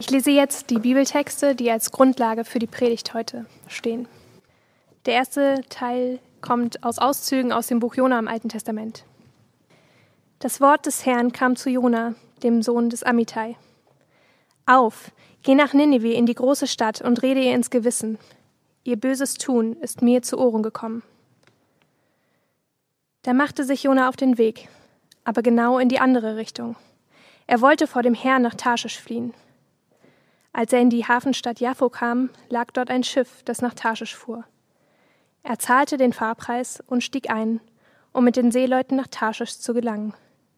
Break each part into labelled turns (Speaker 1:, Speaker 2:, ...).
Speaker 1: Ich lese jetzt die Bibeltexte, die als Grundlage für die Predigt heute stehen. Der erste Teil kommt aus Auszügen aus dem Buch Jona im Alten Testament. Das Wort des Herrn kam zu Jona, dem Sohn des Amittai. Auf, geh nach Ninive in die große Stadt und rede ihr ins Gewissen. Ihr böses Tun ist mir zu Ohren gekommen. Da machte sich Jona auf den Weg, aber genau in die andere Richtung. Er wollte vor dem Herrn nach Tarschisch fliehen. Als er in die Hafenstadt Jaffo kam, lag dort ein Schiff, das nach Tarschisch fuhr. Er zahlte den Fahrpreis und stieg ein, um mit den Seeleuten nach Tarschisch zu gelangen.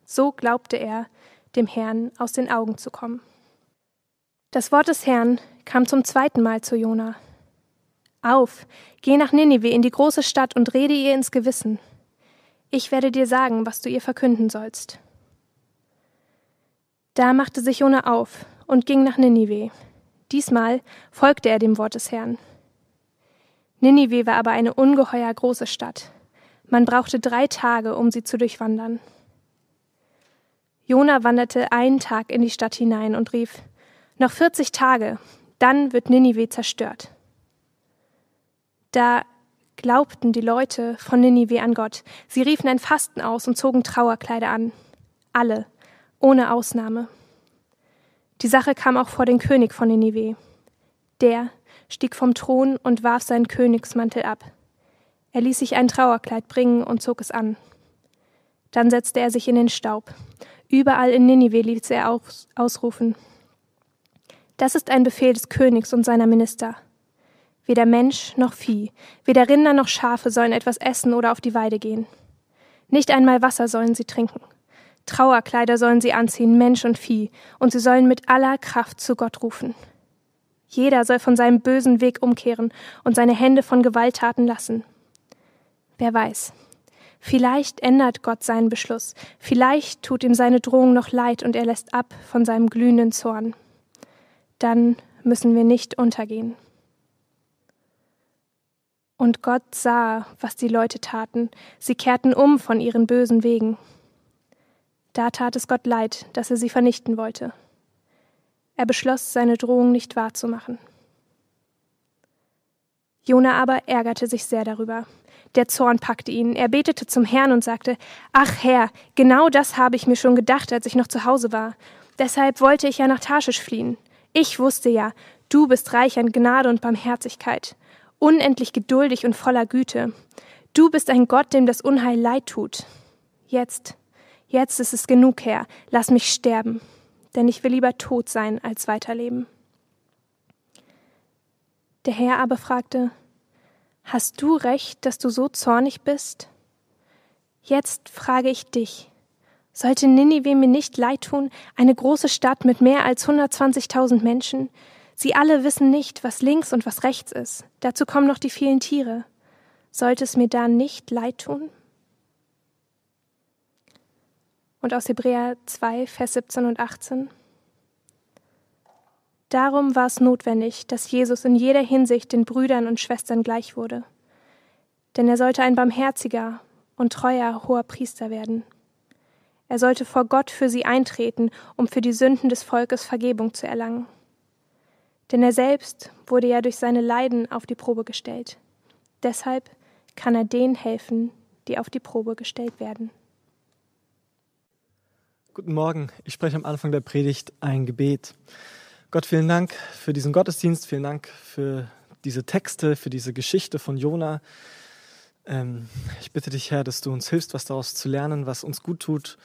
Speaker 1: So glaubte er, dem Herrn aus den Augen zu kommen. Das Wort des Herrn kam zum zweiten Mal zu Jona. Auf, geh nach Ninive in die große Stadt und rede ihr ins Gewissen. Ich werde dir sagen, was du ihr verkünden sollst. Da machte sich Jona auf und ging nach Ninive. Diesmal folgte er dem Wort des Herrn. Ninive war aber eine ungeheuer große Stadt. Man brauchte drei Tage, um sie zu durchwandern. Jona wanderte einen Tag in die Stadt hinein und rief: Noch vierzig Tage, dann wird Ninive zerstört. Da glaubten die Leute von Ninive an Gott. Sie riefen ein Fasten aus und zogen Trauerkleider an. Alle, ohne Ausnahme. Die Sache kam auch vor den König von Ninive. Der stieg vom Thron und warf seinen Königsmantel ab. Er ließ sich ein Trauerkleid bringen und zog es an. Dann setzte er sich in den Staub. Überall in Ninive ließ er aus ausrufen. Das ist ein Befehl des Königs und seiner Minister. Weder Mensch noch Vieh, weder Rinder noch Schafe sollen etwas essen oder auf die Weide gehen. Nicht einmal Wasser sollen sie trinken. Trauerkleider sollen sie anziehen, Mensch und Vieh, und sie sollen mit aller Kraft zu Gott rufen. Jeder soll von seinem bösen Weg umkehren und seine Hände von Gewalttaten lassen. Wer weiß, vielleicht ändert Gott seinen Beschluss, vielleicht tut ihm seine Drohung noch leid und er lässt ab von seinem glühenden Zorn. Dann müssen wir nicht untergehen. Und Gott sah, was die Leute taten, sie kehrten um von ihren bösen Wegen. Da tat es Gott leid, dass er sie vernichten wollte. Er beschloss, seine Drohung nicht wahrzumachen. Jona aber ärgerte sich sehr darüber. Der Zorn packte ihn. Er betete zum Herrn und sagte: Ach Herr, genau das habe ich mir schon gedacht, als ich noch zu Hause war. Deshalb wollte ich ja nach Tarschisch fliehen. Ich wusste ja, du bist reich an Gnade und Barmherzigkeit, unendlich geduldig und voller Güte. Du bist ein Gott, dem das Unheil leid tut. Jetzt Jetzt ist es genug, Herr, lass mich sterben, denn ich will lieber tot sein als weiterleben. Der Herr aber fragte, Hast du recht, dass du so zornig bist? Jetzt frage ich dich, sollte Ninive mir nicht leid tun, eine große Stadt mit mehr als 120.000 Menschen? Sie alle wissen nicht, was links und was rechts ist. Dazu kommen noch die vielen Tiere. Sollte es mir da nicht leid tun? Und aus Hebräer 2, Vers 17 und 18. Darum war es notwendig, dass Jesus in jeder Hinsicht den Brüdern und Schwestern gleich wurde. Denn er sollte ein barmherziger und treuer hoher Priester werden. Er sollte vor Gott für sie eintreten, um für die Sünden des Volkes Vergebung zu erlangen. Denn er selbst wurde ja durch seine Leiden auf die Probe gestellt. Deshalb kann er denen helfen, die auf die Probe gestellt werden.
Speaker 2: Guten Morgen. Ich spreche am Anfang der Predigt ein Gebet. Gott, vielen Dank für diesen Gottesdienst, vielen Dank für diese Texte, für diese Geschichte von Jona. Ähm, ich bitte dich, Herr, dass du uns hilfst, was daraus zu lernen, was uns gut tut,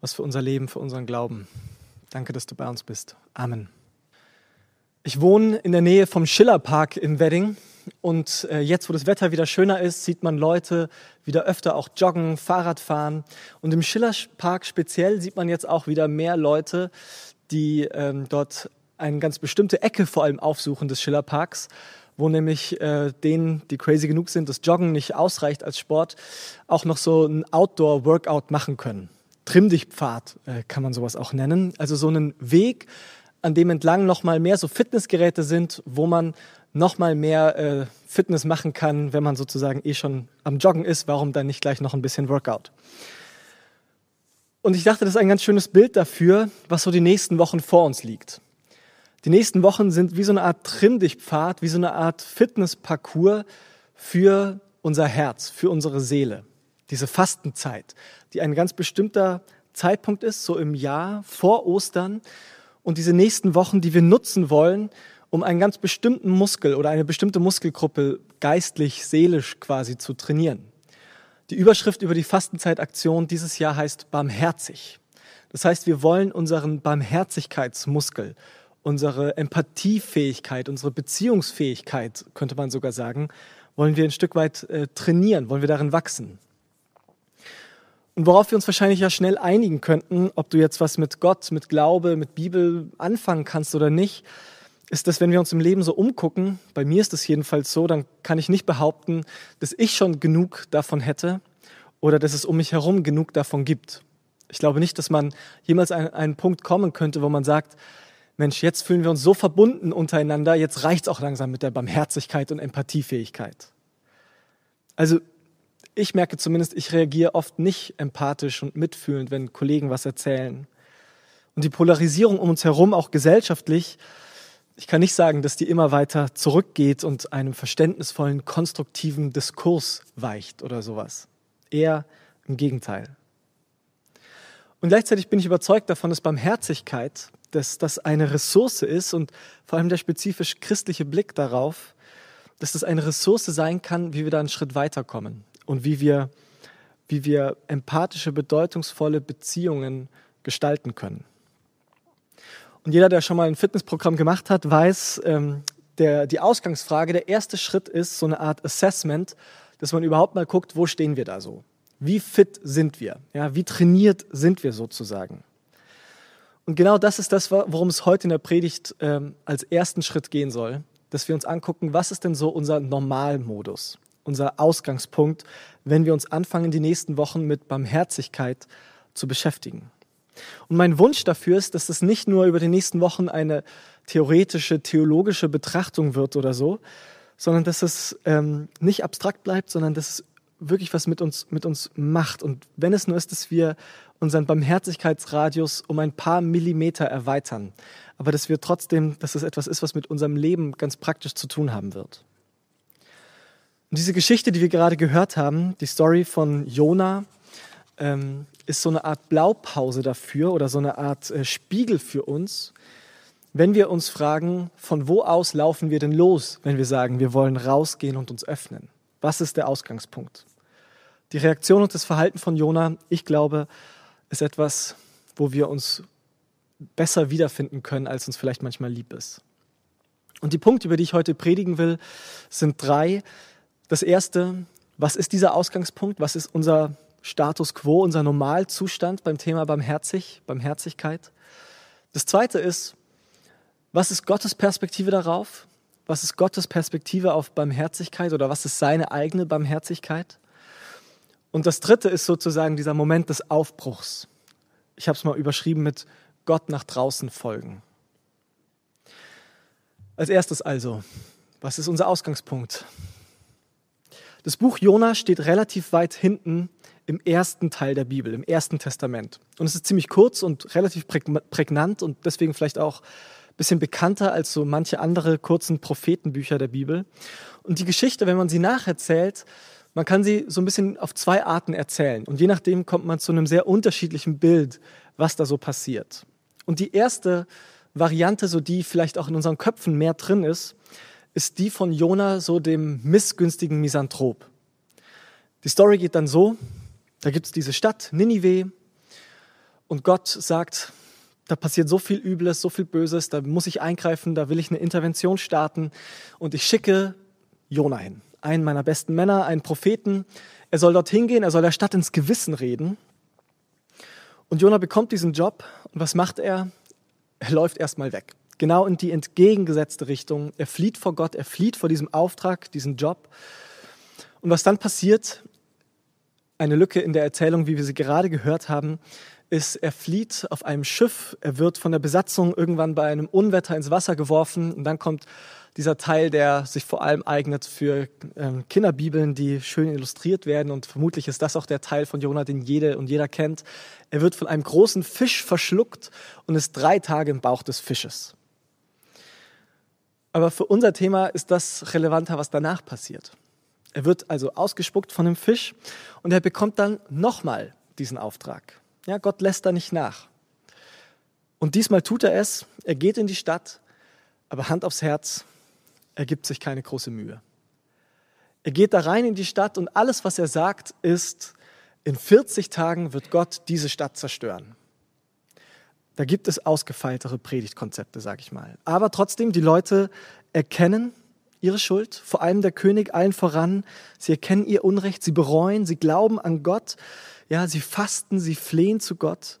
Speaker 2: was für unser Leben, für unseren Glauben. Danke, dass du bei uns bist. Amen. Ich wohne in der Nähe vom Schillerpark in Wedding und äh, jetzt, wo das Wetter wieder schöner ist, sieht man Leute wieder öfter auch joggen, Fahrrad fahren. Und im Schillerpark speziell sieht man jetzt auch wieder mehr Leute, die ähm, dort eine ganz bestimmte Ecke vor allem aufsuchen des Schillerparks, wo nämlich äh, denen, die crazy genug sind, das Joggen nicht ausreicht als Sport, auch noch so ein Outdoor-Workout machen können. Trimm-dich-Pfad äh, kann man sowas auch nennen. Also so einen Weg, an dem entlang noch mal mehr so Fitnessgeräte sind, wo man noch mal mehr äh, Fitness machen kann, wenn man sozusagen eh schon am Joggen ist. Warum dann nicht gleich noch ein bisschen Workout? Und ich dachte, das ist ein ganz schönes Bild dafür, was so die nächsten Wochen vor uns liegt. Die nächsten Wochen sind wie so eine Art Trimm-dich-Pfad, wie so eine Art Fitnessparcours für unser Herz, für unsere Seele. Diese Fastenzeit, die ein ganz bestimmter Zeitpunkt ist, so im Jahr vor Ostern. Und diese nächsten Wochen, die wir nutzen wollen, um einen ganz bestimmten Muskel oder eine bestimmte Muskelgruppe geistlich, seelisch quasi zu trainieren. Die Überschrift über die Fastenzeitaktion dieses Jahr heißt barmherzig. Das heißt, wir wollen unseren Barmherzigkeitsmuskel, unsere Empathiefähigkeit, unsere Beziehungsfähigkeit, könnte man sogar sagen, wollen wir ein Stück weit äh, trainieren, wollen wir darin wachsen. Und worauf wir uns wahrscheinlich ja schnell einigen könnten, ob du jetzt was mit Gott, mit Glaube, mit Bibel anfangen kannst oder nicht, ist, dass wenn wir uns im Leben so umgucken, bei mir ist es jedenfalls so, dann kann ich nicht behaupten, dass ich schon genug davon hätte oder dass es um mich herum genug davon gibt. Ich glaube nicht, dass man jemals an einen Punkt kommen könnte, wo man sagt, Mensch, jetzt fühlen wir uns so verbunden untereinander, jetzt reicht es auch langsam mit der Barmherzigkeit und Empathiefähigkeit. Also ich merke zumindest, ich reagiere oft nicht empathisch und mitfühlend, wenn Kollegen was erzählen. Und die Polarisierung um uns herum, auch gesellschaftlich, ich kann nicht sagen, dass die immer weiter zurückgeht und einem verständnisvollen, konstruktiven Diskurs weicht oder sowas. Eher im Gegenteil. Und gleichzeitig bin ich überzeugt davon, dass Barmherzigkeit, dass das eine Ressource ist und vor allem der spezifisch christliche Blick darauf, dass das eine Ressource sein kann, wie wir da einen Schritt weiterkommen und wie wir, wie wir empathische, bedeutungsvolle Beziehungen gestalten können. Und jeder, der schon mal ein Fitnessprogramm gemacht hat, weiß, ähm, der, die Ausgangsfrage, der erste Schritt ist so eine Art Assessment, dass man überhaupt mal guckt, wo stehen wir da so? Wie fit sind wir? Ja, wie trainiert sind wir sozusagen? Und genau das ist das, worum es heute in der Predigt ähm, als ersten Schritt gehen soll, dass wir uns angucken, was ist denn so unser Normalmodus, unser Ausgangspunkt, wenn wir uns anfangen, die nächsten Wochen mit Barmherzigkeit zu beschäftigen. Und mein Wunsch dafür ist, dass es nicht nur über die nächsten Wochen eine theoretische, theologische Betrachtung wird oder so, sondern dass es ähm, nicht abstrakt bleibt, sondern dass es wirklich was mit uns, mit uns macht. Und wenn es nur ist, dass wir unseren Barmherzigkeitsradius um ein paar Millimeter erweitern, aber dass wir trotzdem, dass es etwas ist, was mit unserem Leben ganz praktisch zu tun haben wird. Und diese Geschichte, die wir gerade gehört haben, die Story von Jona, ähm, ist so eine Art Blaupause dafür oder so eine Art äh, Spiegel für uns, wenn wir uns fragen, von wo aus laufen wir denn los, wenn wir sagen, wir wollen rausgehen und uns öffnen? Was ist der Ausgangspunkt? Die Reaktion und das Verhalten von Jona, ich glaube, ist etwas, wo wir uns besser wiederfinden können, als uns vielleicht manchmal lieb ist. Und die Punkte, über die ich heute predigen will, sind drei. Das erste, was ist dieser Ausgangspunkt? Was ist unser Status quo, unser Normalzustand beim Thema Barmherzig, Barmherzigkeit. Das zweite ist, was ist Gottes Perspektive darauf? Was ist Gottes Perspektive auf Barmherzigkeit oder was ist seine eigene Barmherzigkeit? Und das dritte ist sozusagen dieser Moment des Aufbruchs. Ich habe es mal überschrieben mit Gott nach draußen folgen. Als erstes also, was ist unser Ausgangspunkt? Das Buch Jona steht relativ weit hinten im ersten Teil der Bibel, im ersten Testament. Und es ist ziemlich kurz und relativ prägnant und deswegen vielleicht auch ein bisschen bekannter als so manche andere kurzen Prophetenbücher der Bibel. Und die Geschichte, wenn man sie nacherzählt, man kann sie so ein bisschen auf zwei Arten erzählen. Und je nachdem kommt man zu einem sehr unterschiedlichen Bild, was da so passiert. Und die erste Variante, so die vielleicht auch in unseren Köpfen mehr drin ist, ist die von Jona, so dem missgünstigen Misanthrop. Die Story geht dann so, da gibt es diese Stadt, Ninive, und Gott sagt, da passiert so viel Übles, so viel Böses, da muss ich eingreifen, da will ich eine Intervention starten und ich schicke Jona hin, einen meiner besten Männer, einen Propheten. Er soll dorthin gehen, er soll der Stadt ins Gewissen reden. Und Jona bekommt diesen Job und was macht er? Er läuft erstmal weg. Genau in die entgegengesetzte Richtung. Er flieht vor Gott, er flieht vor diesem Auftrag, diesem Job. Und was dann passiert, eine Lücke in der Erzählung, wie wir sie gerade gehört haben, ist, er flieht auf einem Schiff, er wird von der Besatzung irgendwann bei einem Unwetter ins Wasser geworfen und dann kommt dieser Teil, der sich vor allem eignet für ähm, Kinderbibeln, die schön illustriert werden und vermutlich ist das auch der Teil von Jonah, den jede und jeder kennt. Er wird von einem großen Fisch verschluckt und ist drei Tage im Bauch des Fisches. Aber für unser Thema ist das relevanter, was danach passiert. Er wird also ausgespuckt von dem Fisch und er bekommt dann nochmal diesen Auftrag. Ja, Gott lässt da nicht nach. Und diesmal tut er es. Er geht in die Stadt, aber Hand aufs Herz, er gibt sich keine große Mühe. Er geht da rein in die Stadt und alles, was er sagt, ist, in 40 Tagen wird Gott diese Stadt zerstören. Da gibt es ausgefeiltere Predigtkonzepte, sage ich mal. Aber trotzdem, die Leute erkennen ihre Schuld, vor allem der König allen voran. Sie erkennen ihr Unrecht, sie bereuen, sie glauben an Gott. Ja, sie fasten, sie flehen zu Gott.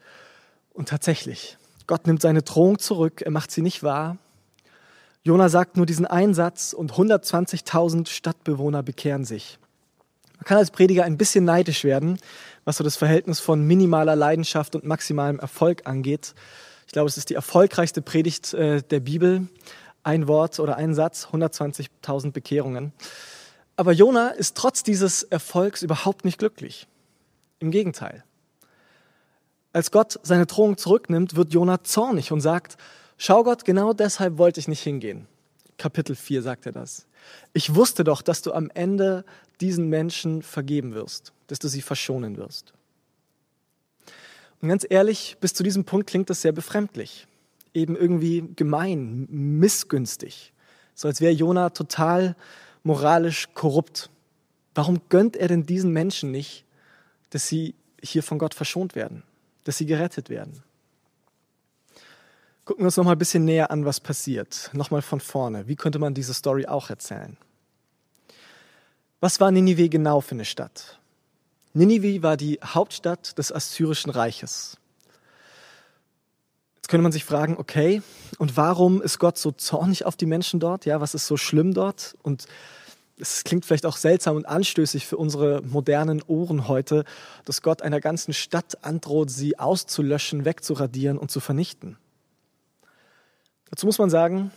Speaker 2: Und tatsächlich, Gott nimmt seine Drohung zurück, er macht sie nicht wahr. Jona sagt nur diesen einen Satz und 120.000 Stadtbewohner bekehren sich. Man kann als Prediger ein bisschen neidisch werden, was so das Verhältnis von minimaler Leidenschaft und maximalem Erfolg angeht. Ich glaube, es ist die erfolgreichste Predigt äh, der Bibel. Ein Wort oder ein Satz, 120.000 Bekehrungen. Aber Jona ist trotz dieses Erfolgs überhaupt nicht glücklich. Im Gegenteil. Als Gott seine Drohung zurücknimmt, wird Jona zornig und sagt, schau Gott, genau deshalb wollte ich nicht hingehen. Kapitel 4 sagt er das. Ich wusste doch, dass du am Ende diesen Menschen vergeben wirst, dass du sie verschonen wirst. Und ganz ehrlich, bis zu diesem Punkt klingt das sehr befremdlich, eben irgendwie gemein, missgünstig, so als wäre Jona total moralisch korrupt. Warum gönnt er denn diesen Menschen nicht, dass sie hier von Gott verschont werden, dass sie gerettet werden? Gucken wir uns noch mal ein bisschen näher an, was passiert. Nochmal von vorne. Wie könnte man diese Story auch erzählen? Was war Ninive genau für eine Stadt? Ninive war die Hauptstadt des Assyrischen Reiches. Könnte man sich fragen, okay, und warum ist Gott so zornig auf die Menschen dort? Ja, was ist so schlimm dort? Und es klingt vielleicht auch seltsam und anstößig für unsere modernen Ohren heute, dass Gott einer ganzen Stadt androht, sie auszulöschen, wegzuradieren und zu vernichten. Dazu muss man sagen,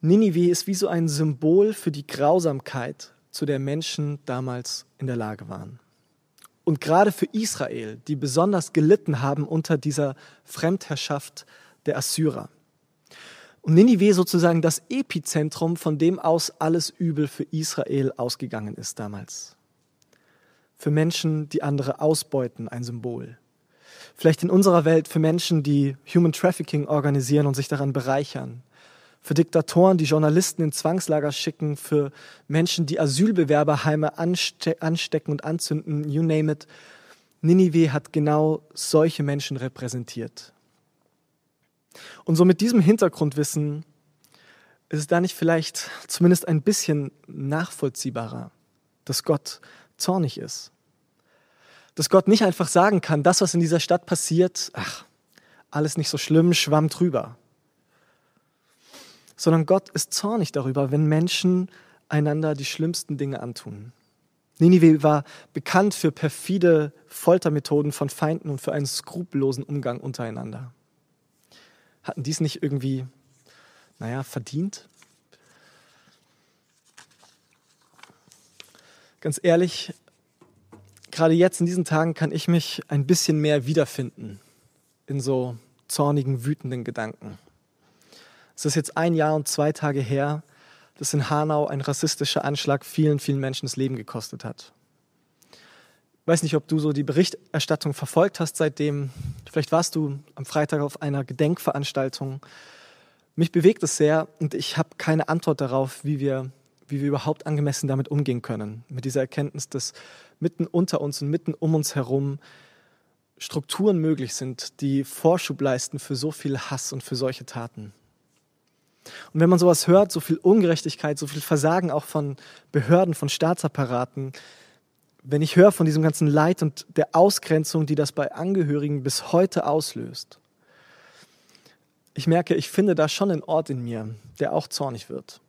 Speaker 2: Ninive ist wie so ein Symbol für die Grausamkeit zu der Menschen damals in der Lage waren. Und gerade für Israel, die besonders gelitten haben unter dieser Fremdherrschaft der Assyrer. Und Ninive sozusagen das Epizentrum, von dem aus alles Übel für Israel ausgegangen ist damals. Für Menschen, die andere ausbeuten, ein Symbol. Vielleicht in unserer Welt für Menschen, die Human Trafficking organisieren und sich daran bereichern für Diktatoren, die Journalisten in Zwangslager schicken, für Menschen, die Asylbewerberheime anste anstecken und anzünden, you name it. Ninive hat genau solche Menschen repräsentiert. Und so mit diesem Hintergrundwissen ist es da nicht vielleicht zumindest ein bisschen nachvollziehbarer, dass Gott zornig ist. Dass Gott nicht einfach sagen kann, das, was in dieser Stadt passiert, ach, alles nicht so schlimm, schwamm drüber sondern Gott ist zornig darüber, wenn Menschen einander die schlimmsten Dinge antun. Ninive war bekannt für perfide Foltermethoden von Feinden und für einen skrupellosen Umgang untereinander. Hatten dies nicht irgendwie, naja, verdient? Ganz ehrlich, gerade jetzt in diesen Tagen kann ich mich ein bisschen mehr wiederfinden in so zornigen, wütenden Gedanken. Es ist jetzt ein Jahr und zwei Tage her, dass in Hanau ein rassistischer Anschlag vielen, vielen Menschen das Leben gekostet hat. Ich weiß nicht, ob du so die Berichterstattung verfolgt hast seitdem. Vielleicht warst du am Freitag auf einer Gedenkveranstaltung. Mich bewegt es sehr und ich habe keine Antwort darauf, wie wir, wie wir überhaupt angemessen damit umgehen können. Mit dieser Erkenntnis, dass mitten unter uns und mitten um uns herum Strukturen möglich sind, die Vorschub leisten für so viel Hass und für solche Taten. Und wenn man sowas hört, so viel Ungerechtigkeit, so viel Versagen auch von Behörden, von Staatsapparaten, wenn ich höre von diesem ganzen Leid und der Ausgrenzung, die das bei Angehörigen bis heute auslöst, ich merke, ich finde da schon einen Ort in mir, der auch zornig wird.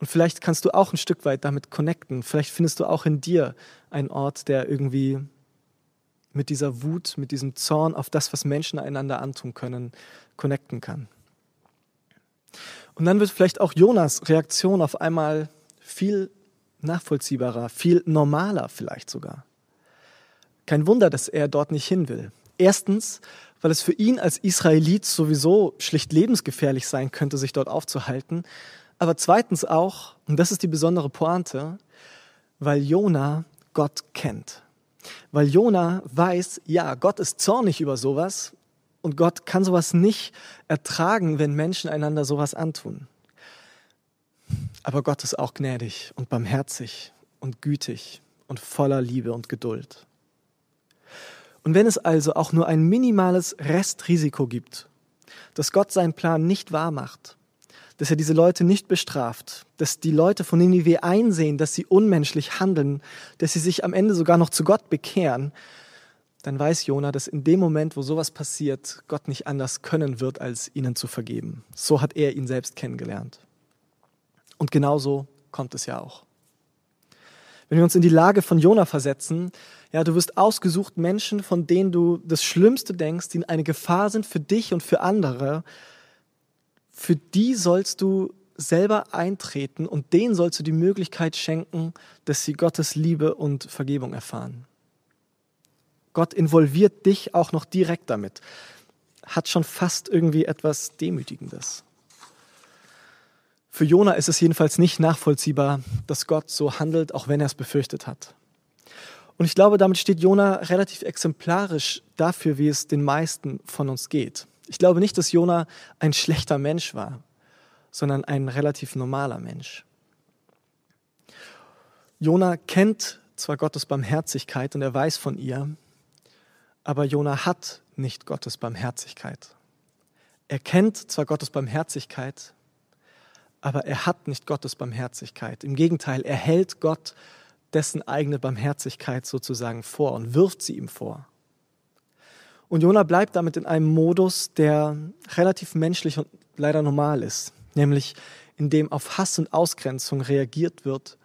Speaker 2: Und vielleicht kannst du auch ein Stück weit damit connecten. Vielleicht findest du auch in dir einen Ort, der irgendwie mit dieser Wut, mit diesem Zorn auf das, was Menschen einander antun können, connecten kann. Und dann wird vielleicht auch Jonas Reaktion auf einmal viel nachvollziehbarer, viel normaler vielleicht sogar. Kein Wunder, dass er dort nicht hin will. Erstens, weil es für ihn als Israelit sowieso schlicht lebensgefährlich sein könnte, sich dort aufzuhalten. Aber zweitens auch, und das ist die besondere Pointe, weil Jona Gott kennt. Weil Jona weiß, ja, Gott ist zornig über sowas und Gott kann sowas nicht ertragen, wenn Menschen einander sowas antun. Aber Gott ist auch gnädig und barmherzig und gütig und voller Liebe und Geduld. Und wenn es also auch nur ein minimales Restrisiko gibt, dass Gott seinen Plan nicht wahr macht, dass er diese Leute nicht bestraft, dass die Leute von Ninive einsehen, dass sie unmenschlich handeln, dass sie sich am Ende sogar noch zu Gott bekehren, dann weiß Jona, dass in dem Moment, wo sowas passiert, Gott nicht anders können wird, als ihnen zu vergeben. So hat er ihn selbst kennengelernt. Und genauso kommt es ja auch. Wenn wir uns in die Lage von Jona versetzen, ja, du wirst ausgesucht Menschen, von denen du das Schlimmste denkst, die eine Gefahr sind für dich und für andere, für die sollst du selber eintreten und denen sollst du die Möglichkeit schenken, dass sie Gottes Liebe und Vergebung erfahren. Gott involviert dich auch noch direkt damit. Hat schon fast irgendwie etwas Demütigendes. Für Jona ist es jedenfalls nicht nachvollziehbar, dass Gott so handelt, auch wenn er es befürchtet hat. Und ich glaube, damit steht Jona relativ exemplarisch dafür, wie es den meisten von uns geht. Ich glaube nicht, dass Jona ein schlechter Mensch war, sondern ein relativ normaler Mensch. Jona kennt zwar Gottes Barmherzigkeit und er weiß von ihr, aber Jona hat nicht Gottes Barmherzigkeit. Er kennt zwar Gottes Barmherzigkeit, aber er hat nicht Gottes Barmherzigkeit. Im Gegenteil, er hält Gott dessen eigene Barmherzigkeit sozusagen vor und wirft sie ihm vor. Und Jona bleibt damit in einem Modus, der relativ menschlich und leider normal ist, nämlich in dem auf Hass und Ausgrenzung reagiert wird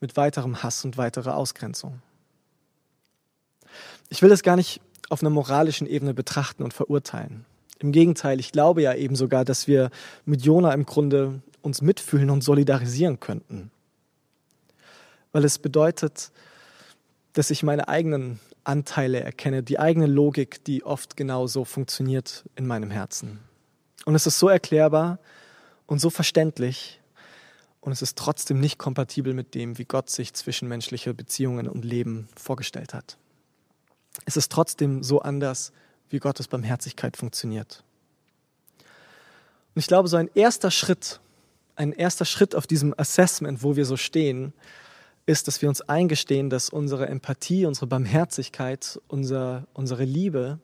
Speaker 2: mit weiterem Hass und weiterer Ausgrenzung. Ich will das gar nicht auf einer moralischen Ebene betrachten und verurteilen. Im Gegenteil, ich glaube ja eben sogar, dass wir mit Jona im Grunde uns mitfühlen und solidarisieren könnten. Weil es bedeutet, dass ich meine eigenen Anteile erkenne, die eigene Logik, die oft genau so funktioniert in meinem Herzen. Und es ist so erklärbar und so verständlich und es ist trotzdem nicht kompatibel mit dem, wie Gott sich zwischenmenschliche Beziehungen und Leben vorgestellt hat. Es ist trotzdem so anders, wie Gottes Barmherzigkeit funktioniert. Und ich glaube, so ein erster Schritt, ein erster Schritt auf diesem Assessment, wo wir so stehen, ist, dass wir uns eingestehen, dass unsere Empathie, unsere Barmherzigkeit, unser, unsere Liebe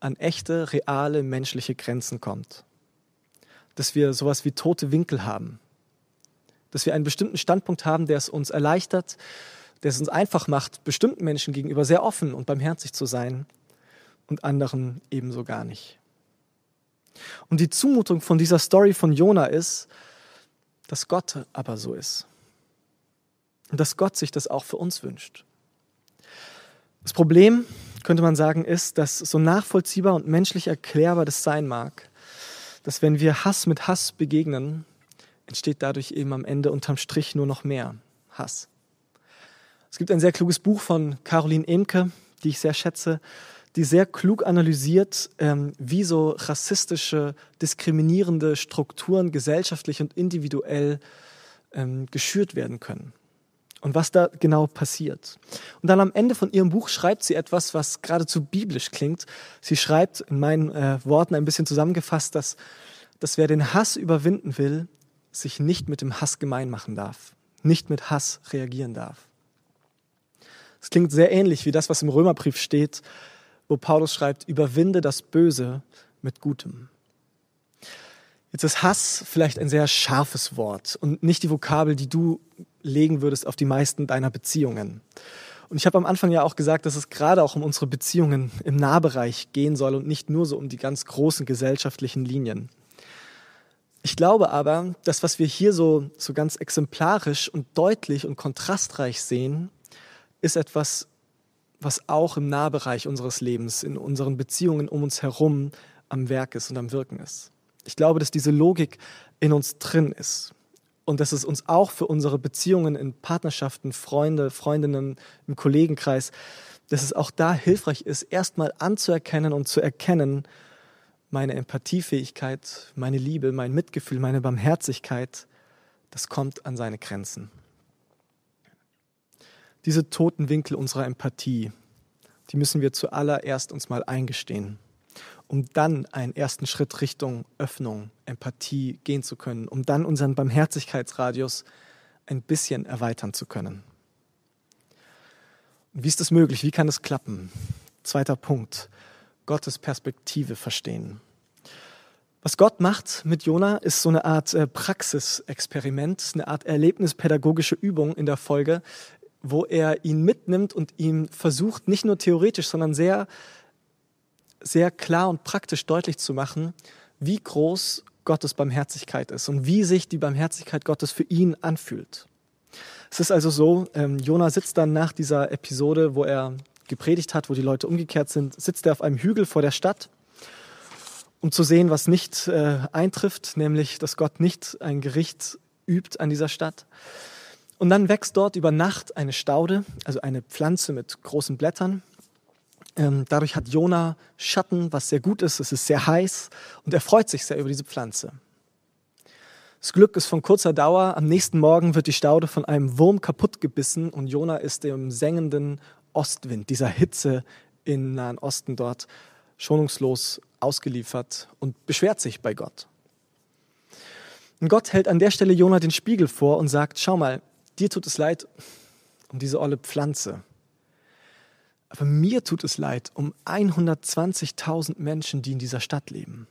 Speaker 2: an echte, reale menschliche Grenzen kommt. Dass wir sowas wie tote Winkel haben. Dass wir einen bestimmten Standpunkt haben, der es uns erleichtert, der es uns einfach macht, bestimmten Menschen gegenüber sehr offen und barmherzig zu sein und anderen ebenso gar nicht. Und die Zumutung von dieser Story von Jona ist, dass Gott aber so ist. Und dass Gott sich das auch für uns wünscht. Das Problem, könnte man sagen, ist, dass so nachvollziehbar und menschlich erklärbar das sein mag, dass wenn wir Hass mit Hass begegnen, entsteht dadurch eben am Ende unterm Strich nur noch mehr Hass. Es gibt ein sehr kluges Buch von Caroline Emke, die ich sehr schätze, die sehr klug analysiert, ähm, wie so rassistische, diskriminierende Strukturen gesellschaftlich und individuell ähm, geschürt werden können und was da genau passiert. Und dann am Ende von ihrem Buch schreibt sie etwas, was geradezu biblisch klingt. Sie schreibt in meinen äh, Worten ein bisschen zusammengefasst, dass, dass wer den Hass überwinden will, sich nicht mit dem Hass gemein machen darf, nicht mit Hass reagieren darf. Es klingt sehr ähnlich wie das, was im Römerbrief steht, wo Paulus schreibt, überwinde das Böse mit Gutem. Jetzt ist Hass vielleicht ein sehr scharfes Wort und nicht die Vokabel, die du legen würdest auf die meisten deiner Beziehungen. Und ich habe am Anfang ja auch gesagt, dass es gerade auch um unsere Beziehungen im Nahbereich gehen soll und nicht nur so um die ganz großen gesellschaftlichen Linien. Ich glaube aber, dass was wir hier so, so ganz exemplarisch und deutlich und kontrastreich sehen, ist etwas, was auch im Nahbereich unseres Lebens, in unseren Beziehungen um uns herum am Werk ist und am Wirken ist. Ich glaube, dass diese Logik in uns drin ist und dass es uns auch für unsere Beziehungen in Partnerschaften, Freunde, Freundinnen, im Kollegenkreis, dass es auch da hilfreich ist, erstmal anzuerkennen und zu erkennen, meine Empathiefähigkeit, meine Liebe, mein Mitgefühl, meine Barmherzigkeit, das kommt an seine Grenzen. Diese toten Winkel unserer Empathie, die müssen wir zuallererst uns mal eingestehen, um dann einen ersten Schritt Richtung Öffnung, Empathie gehen zu können, um dann unseren Barmherzigkeitsradius ein bisschen erweitern zu können. Wie ist das möglich? Wie kann es klappen? Zweiter Punkt. Gottes Perspektive verstehen. Was Gott macht mit Jona, ist so eine Art äh, Praxisexperiment, eine Art erlebnispädagogische Übung in der Folge, wo er ihn mitnimmt und ihm versucht, nicht nur theoretisch, sondern sehr, sehr klar und praktisch deutlich zu machen, wie groß Gottes Barmherzigkeit ist und wie sich die Barmherzigkeit Gottes für ihn anfühlt. Es ist also so, ähm, Jona sitzt dann nach dieser Episode, wo er gepredigt hat, wo die Leute umgekehrt sind, sitzt er auf einem Hügel vor der Stadt, um zu sehen, was nicht äh, eintrifft, nämlich, dass Gott nicht ein Gericht übt an dieser Stadt. Und dann wächst dort über Nacht eine Staude, also eine Pflanze mit großen Blättern. Ähm, dadurch hat Jona Schatten, was sehr gut ist. Es ist sehr heiß und er freut sich sehr über diese Pflanze. Das Glück ist von kurzer Dauer. Am nächsten Morgen wird die Staude von einem Wurm kaputtgebissen und Jona ist dem sengenden Ostwind, dieser Hitze im Nahen Osten dort schonungslos ausgeliefert und beschwert sich bei Gott. Und Gott hält an der Stelle Jona den Spiegel vor und sagt: Schau mal, dir tut es leid um diese olle Pflanze. Aber mir tut es leid um 120.000 Menschen, die in dieser Stadt leben.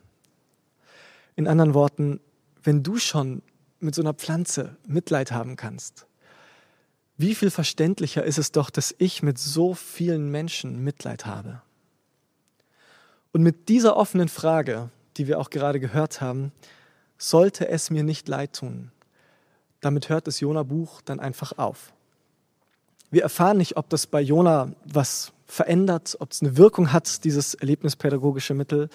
Speaker 2: In anderen Worten, wenn du schon mit so einer Pflanze Mitleid haben kannst, wie viel verständlicher ist es doch, dass ich mit so vielen Menschen Mitleid habe. Und mit dieser offenen Frage, die wir auch gerade gehört haben, sollte es mir nicht leid tun. Damit hört das Jona-Buch dann einfach auf. Wir erfahren nicht, ob das bei Jona was verändert, ob es eine Wirkung hat, dieses erlebnispädagogische Mittel.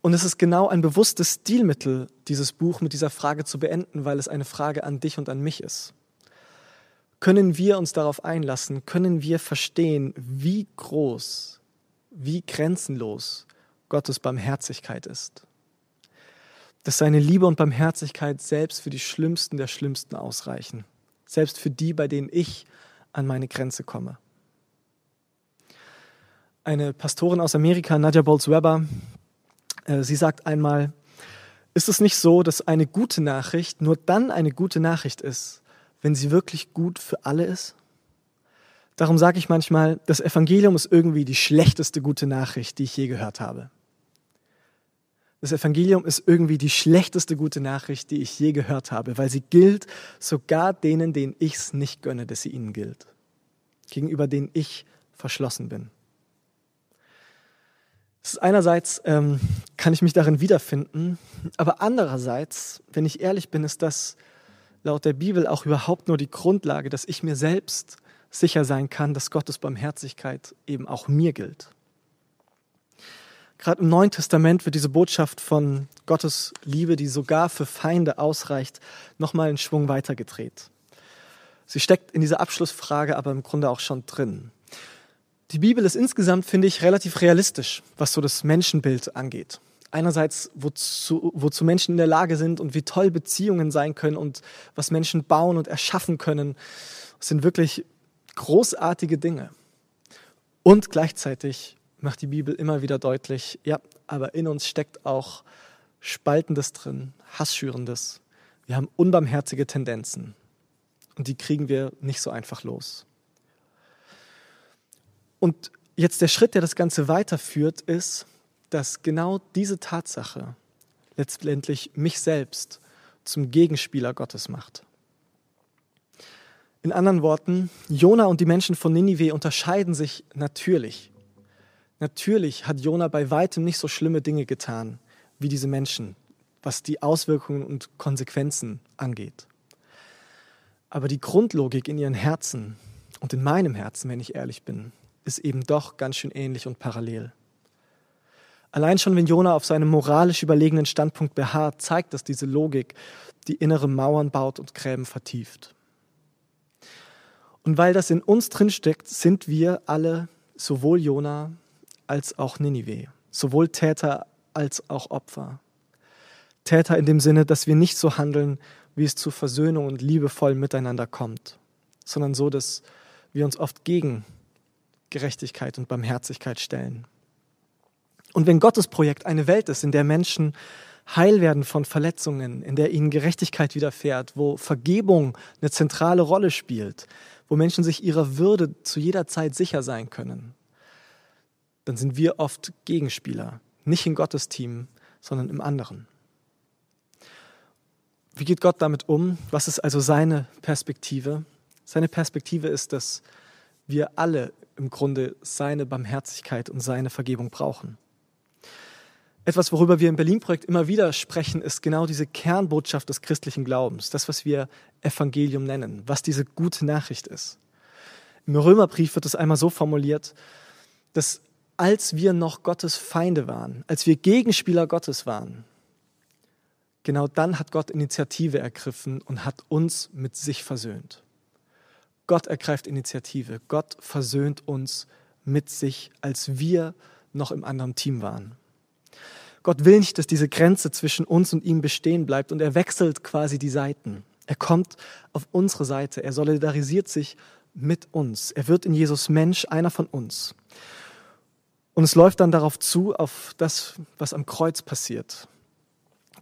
Speaker 2: Und es ist genau ein bewusstes Stilmittel, dieses Buch mit dieser Frage zu beenden, weil es eine Frage an dich und an mich ist. Können wir uns darauf einlassen? Können wir verstehen, wie groß, wie grenzenlos Gottes Barmherzigkeit ist? Dass seine Liebe und Barmherzigkeit selbst für die Schlimmsten der Schlimmsten ausreichen. Selbst für die, bei denen ich an meine Grenze komme. Eine Pastorin aus Amerika, Nadja Bolz-Weber, äh, sie sagt einmal, ist es nicht so, dass eine gute Nachricht nur dann eine gute Nachricht ist, wenn sie wirklich gut für alle ist? Darum sage ich manchmal, das Evangelium ist irgendwie die schlechteste gute Nachricht, die ich je gehört habe. Das Evangelium ist irgendwie die schlechteste gute Nachricht, die ich je gehört habe, weil sie gilt sogar denen, denen ich es nicht gönne, dass sie ihnen gilt, gegenüber denen ich verschlossen bin. einerseits ähm, kann ich mich darin wiederfinden, aber andererseits, wenn ich ehrlich bin, ist das laut der Bibel auch überhaupt nur die Grundlage, dass ich mir selbst sicher sein kann, dass Gottes Barmherzigkeit eben auch mir gilt. Gerade im Neuen Testament wird diese Botschaft von Gottes Liebe, die sogar für Feinde ausreicht, nochmal einen Schwung weitergedreht. Sie steckt in dieser Abschlussfrage aber im Grunde auch schon drin. Die Bibel ist insgesamt, finde ich, relativ realistisch, was so das Menschenbild angeht einerseits, wozu, wozu Menschen in der Lage sind und wie toll Beziehungen sein können und was Menschen bauen und erschaffen können. Das sind wirklich großartige Dinge. Und gleichzeitig macht die Bibel immer wieder deutlich, ja, aber in uns steckt auch Spaltendes drin, Hassschürendes. Wir haben unbarmherzige Tendenzen und die kriegen wir nicht so einfach los. Und jetzt der Schritt, der das Ganze weiterführt, ist, dass genau diese Tatsache letztendlich mich selbst zum Gegenspieler Gottes macht. In anderen Worten, Jona und die Menschen von Ninive unterscheiden sich natürlich. Natürlich hat Jona bei weitem nicht so schlimme Dinge getan wie diese Menschen, was die Auswirkungen und Konsequenzen angeht. Aber die Grundlogik in ihren Herzen und in meinem Herzen, wenn ich ehrlich bin, ist eben doch ganz schön ähnlich und parallel. Allein schon, wenn Jona auf seinem moralisch überlegenen Standpunkt beharrt, zeigt das diese Logik, die innere Mauern baut und Gräben vertieft. Und weil das in uns drinsteckt, sind wir alle, sowohl Jona als auch Ninive, sowohl Täter als auch Opfer. Täter in dem Sinne, dass wir nicht so handeln, wie es zu Versöhnung und liebevoll miteinander kommt, sondern so, dass wir uns oft gegen Gerechtigkeit und Barmherzigkeit stellen. Und wenn Gottes Projekt eine Welt ist, in der Menschen heil werden von Verletzungen, in der ihnen Gerechtigkeit widerfährt, wo Vergebung eine zentrale Rolle spielt, wo Menschen sich ihrer Würde zu jeder Zeit sicher sein können, dann sind wir oft Gegenspieler, nicht in Gottes Team, sondern im anderen. Wie geht Gott damit um? Was ist also seine Perspektive? Seine Perspektive ist, dass wir alle im Grunde seine Barmherzigkeit und seine Vergebung brauchen. Etwas, worüber wir im Berlin-Projekt immer wieder sprechen, ist genau diese Kernbotschaft des christlichen Glaubens, das, was wir Evangelium nennen, was diese gute Nachricht ist. Im Römerbrief wird es einmal so formuliert, dass als wir noch Gottes Feinde waren, als wir Gegenspieler Gottes waren, genau dann hat Gott Initiative ergriffen und hat uns mit sich versöhnt. Gott ergreift Initiative. Gott versöhnt uns mit sich, als wir noch im anderen Team waren. Gott will nicht, dass diese Grenze zwischen uns und ihm bestehen bleibt und er wechselt quasi die Seiten. Er kommt auf unsere Seite, er solidarisiert sich mit uns. Er wird in Jesus Mensch, einer von uns. Und es läuft dann darauf zu, auf das, was am Kreuz passiert.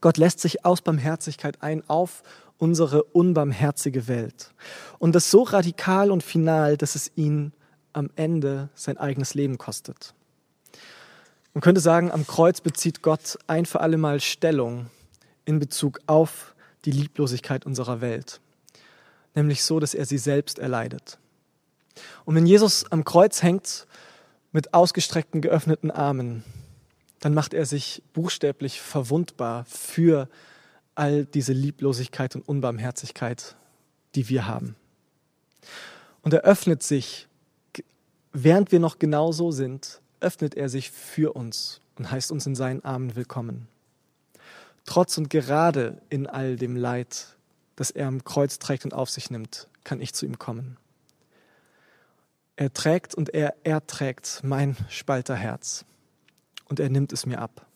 Speaker 2: Gott lässt sich aus Barmherzigkeit ein auf unsere unbarmherzige Welt. Und das so radikal und final, dass es ihn am Ende sein eigenes Leben kostet. Man könnte sagen, am Kreuz bezieht Gott ein für alle Mal Stellung in Bezug auf die Lieblosigkeit unserer Welt. Nämlich so, dass er sie selbst erleidet. Und wenn Jesus am Kreuz hängt mit ausgestreckten, geöffneten Armen, dann macht er sich buchstäblich verwundbar für all diese Lieblosigkeit und Unbarmherzigkeit, die wir haben. Und er öffnet sich, während wir noch genau so sind, öffnet er sich für uns und heißt uns in seinen Armen willkommen. Trotz und gerade in all dem Leid, das er am Kreuz trägt und auf sich nimmt, kann ich zu ihm kommen. Er trägt und er erträgt mein Spalterherz und er nimmt es mir ab.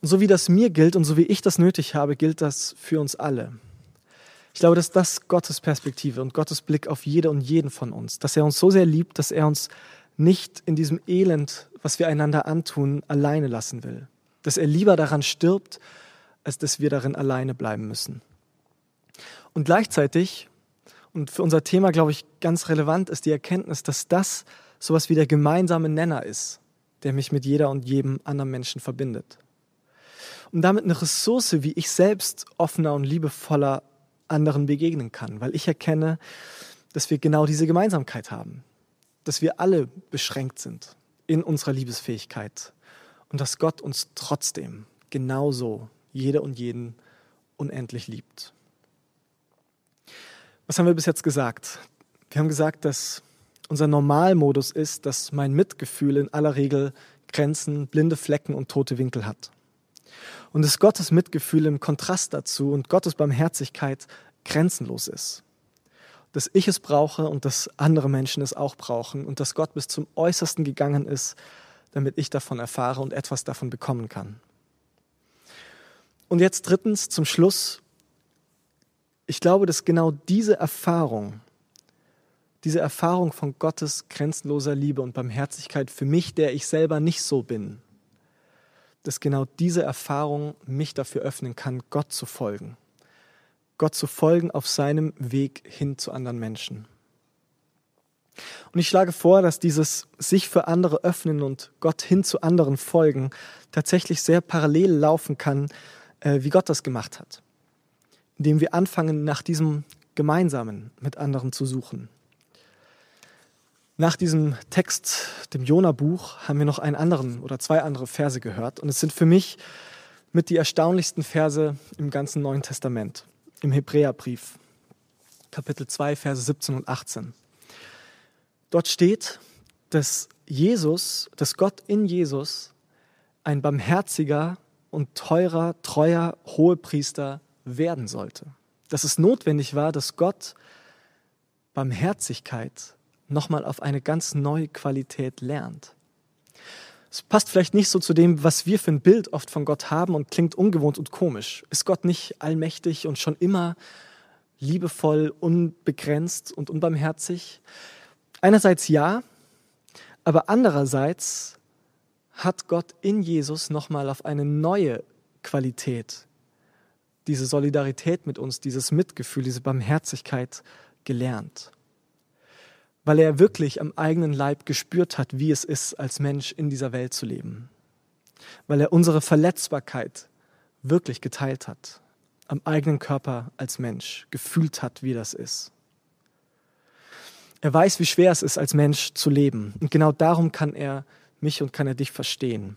Speaker 2: Und so wie das mir gilt und so wie ich das nötig habe, gilt das für uns alle. Ich glaube, dass das Gottes Perspektive und Gottes Blick auf jede und jeden von uns, dass er uns so sehr liebt, dass er uns nicht in diesem Elend, was wir einander antun, alleine lassen will. Dass er lieber daran stirbt, als dass wir darin alleine bleiben müssen. Und gleichzeitig, und für unser Thema, glaube ich, ganz relevant ist die Erkenntnis, dass das sowas wie der gemeinsame Nenner ist, der mich mit jeder und jedem anderen Menschen verbindet. Und damit eine Ressource, wie ich selbst offener und liebevoller anderen begegnen kann, weil ich erkenne, dass wir genau diese Gemeinsamkeit haben dass wir alle beschränkt sind in unserer Liebesfähigkeit und dass Gott uns trotzdem genauso jede und jeden unendlich liebt. Was haben wir bis jetzt gesagt? Wir haben gesagt, dass unser Normalmodus ist, dass mein Mitgefühl in aller Regel Grenzen, blinde Flecken und tote Winkel hat. Und dass Gottes Mitgefühl im Kontrast dazu und Gottes Barmherzigkeit grenzenlos ist dass ich es brauche und dass andere Menschen es auch brauchen und dass Gott bis zum Äußersten gegangen ist, damit ich davon erfahre und etwas davon bekommen kann. Und jetzt drittens zum Schluss. Ich glaube, dass genau diese Erfahrung, diese Erfahrung von Gottes grenzenloser Liebe und Barmherzigkeit für mich, der ich selber nicht so bin, dass genau diese Erfahrung mich dafür öffnen kann, Gott zu folgen. Gott zu folgen auf seinem Weg hin zu anderen Menschen. Und ich schlage vor, dass dieses sich für andere öffnen und Gott hin zu anderen folgen tatsächlich sehr parallel laufen kann, äh, wie Gott das gemacht hat. Indem wir anfangen, nach diesem Gemeinsamen mit anderen zu suchen. Nach diesem Text, dem Jona-Buch, haben wir noch einen anderen oder zwei andere Verse gehört. Und es sind für mich mit die erstaunlichsten Verse im ganzen Neuen Testament im Hebräerbrief, Kapitel 2, Verse 17 und 18. Dort steht, dass Jesus, dass Gott in Jesus ein barmherziger und teurer, treuer Hohepriester werden sollte. Dass es notwendig war, dass Gott Barmherzigkeit nochmal auf eine ganz neue Qualität lernt. Es passt vielleicht nicht so zu dem, was wir für ein Bild oft von Gott haben und klingt ungewohnt und komisch. Ist Gott nicht allmächtig und schon immer liebevoll, unbegrenzt und unbarmherzig? Einerseits ja, aber andererseits hat Gott in Jesus nochmal auf eine neue Qualität, diese Solidarität mit uns, dieses Mitgefühl, diese Barmherzigkeit gelernt weil er wirklich am eigenen Leib gespürt hat, wie es ist, als Mensch in dieser Welt zu leben. Weil er unsere Verletzbarkeit wirklich geteilt hat, am eigenen Körper als Mensch gefühlt hat, wie das ist. Er weiß, wie schwer es ist, als Mensch zu leben. Und genau darum kann er mich und kann er dich verstehen.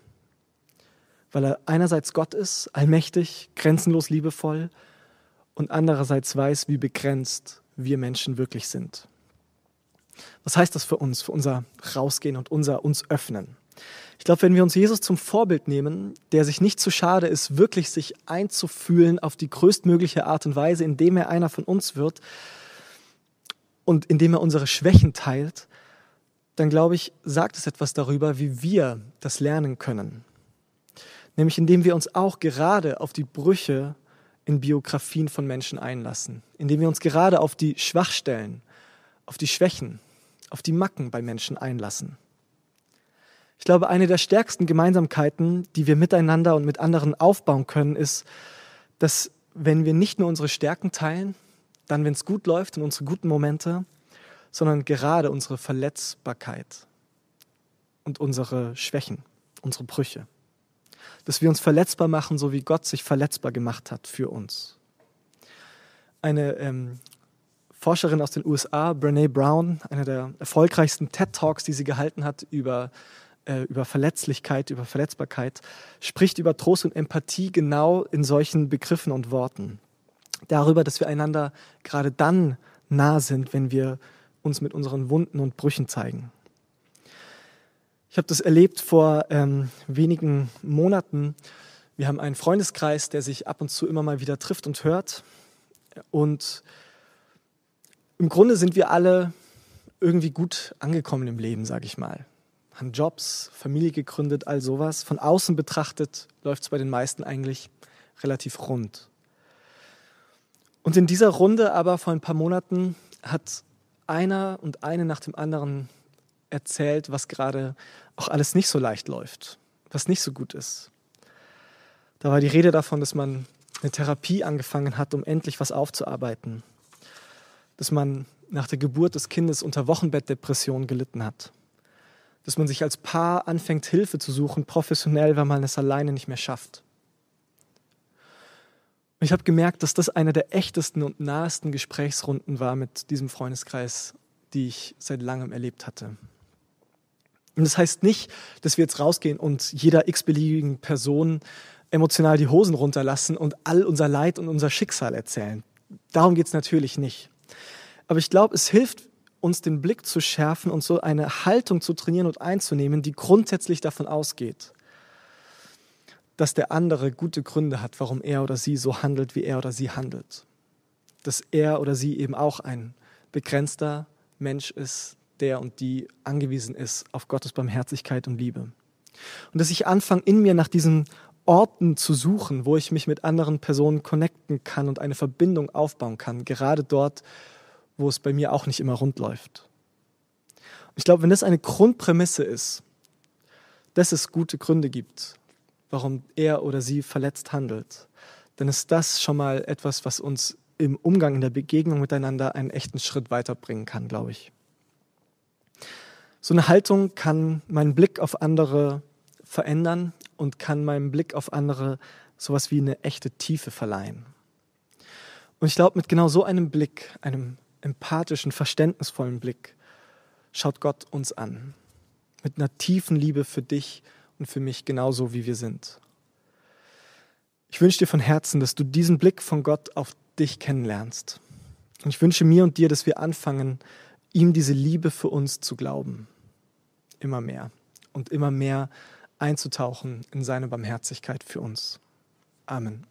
Speaker 2: Weil er einerseits Gott ist, allmächtig, grenzenlos liebevoll, und andererseits weiß, wie begrenzt wir Menschen wirklich sind. Was heißt das für uns, für unser Rausgehen und unser uns öffnen? Ich glaube, wenn wir uns Jesus zum Vorbild nehmen, der sich nicht zu schade ist, wirklich sich einzufühlen auf die größtmögliche Art und Weise, indem er einer von uns wird und indem er unsere Schwächen teilt, dann glaube ich, sagt es etwas darüber, wie wir das lernen können. Nämlich indem wir uns auch gerade auf die Brüche in Biografien von Menschen einlassen, indem wir uns gerade auf die Schwachstellen, auf die Schwächen, auf die Macken bei Menschen einlassen. Ich glaube, eine der stärksten Gemeinsamkeiten, die wir miteinander und mit anderen aufbauen können, ist, dass wenn wir nicht nur unsere Stärken teilen, dann, wenn es gut läuft und unsere guten Momente, sondern gerade unsere Verletzbarkeit und unsere Schwächen, unsere Brüche. Dass wir uns verletzbar machen, so wie Gott sich verletzbar gemacht hat für uns. Eine ähm, Forscherin aus den USA, Brene Brown, einer der erfolgreichsten TED-Talks, die sie gehalten hat über, äh, über Verletzlichkeit, über Verletzbarkeit, spricht über Trost und Empathie genau in solchen Begriffen und Worten. Darüber, dass wir einander gerade dann nah sind, wenn wir uns mit unseren Wunden und Brüchen zeigen. Ich habe das erlebt vor ähm, wenigen Monaten. Wir haben einen Freundeskreis, der sich ab und zu immer mal wieder trifft und hört. Und im Grunde sind wir alle irgendwie gut angekommen im Leben, sage ich mal. Haben Jobs, Familie gegründet, all sowas. Von außen betrachtet läuft es bei den meisten eigentlich relativ rund. Und in dieser Runde aber vor ein paar Monaten hat einer und eine nach dem anderen erzählt, was gerade auch alles nicht so leicht läuft, was nicht so gut ist. Da war die Rede davon, dass man eine Therapie angefangen hat, um endlich was aufzuarbeiten dass man nach der Geburt des Kindes unter Wochenbettdepression gelitten hat. Dass man sich als Paar anfängt, Hilfe zu suchen, professionell, weil man es alleine nicht mehr schafft. Und ich habe gemerkt, dass das eine der echtesten und nahesten Gesprächsrunden war mit diesem Freundeskreis, die ich seit langem erlebt hatte. Und das heißt nicht, dass wir jetzt rausgehen und jeder x-beliebigen Person emotional die Hosen runterlassen und all unser Leid und unser Schicksal erzählen. Darum geht es natürlich nicht. Aber ich glaube, es hilft uns den Blick zu schärfen und so eine Haltung zu trainieren und einzunehmen, die grundsätzlich davon ausgeht, dass der andere gute Gründe hat, warum er oder sie so handelt, wie er oder sie handelt. Dass er oder sie eben auch ein begrenzter Mensch ist, der und die angewiesen ist auf Gottes Barmherzigkeit und Liebe. Und dass ich anfange, in mir nach diesen Orten zu suchen, wo ich mich mit anderen Personen connecten kann und eine Verbindung aufbauen kann, gerade dort, wo es bei mir auch nicht immer rund läuft. ich glaube, wenn das eine Grundprämisse ist, dass es gute Gründe gibt, warum er oder sie verletzt handelt, dann ist das schon mal etwas, was uns im Umgang, in der Begegnung miteinander einen echten Schritt weiterbringen kann, glaube ich. So eine Haltung kann meinen Blick auf andere verändern und kann meinem Blick auf andere sowas wie eine echte Tiefe verleihen. Und ich glaube, mit genau so einem Blick, einem empathischen, verständnisvollen Blick schaut Gott uns an. Mit einer tiefen Liebe für dich und für mich genauso, wie wir sind. Ich wünsche dir von Herzen, dass du diesen Blick von Gott auf dich kennenlernst. Und ich wünsche mir und dir, dass wir anfangen, ihm diese Liebe für uns zu glauben. Immer mehr. Und immer mehr einzutauchen in seine Barmherzigkeit für uns. Amen.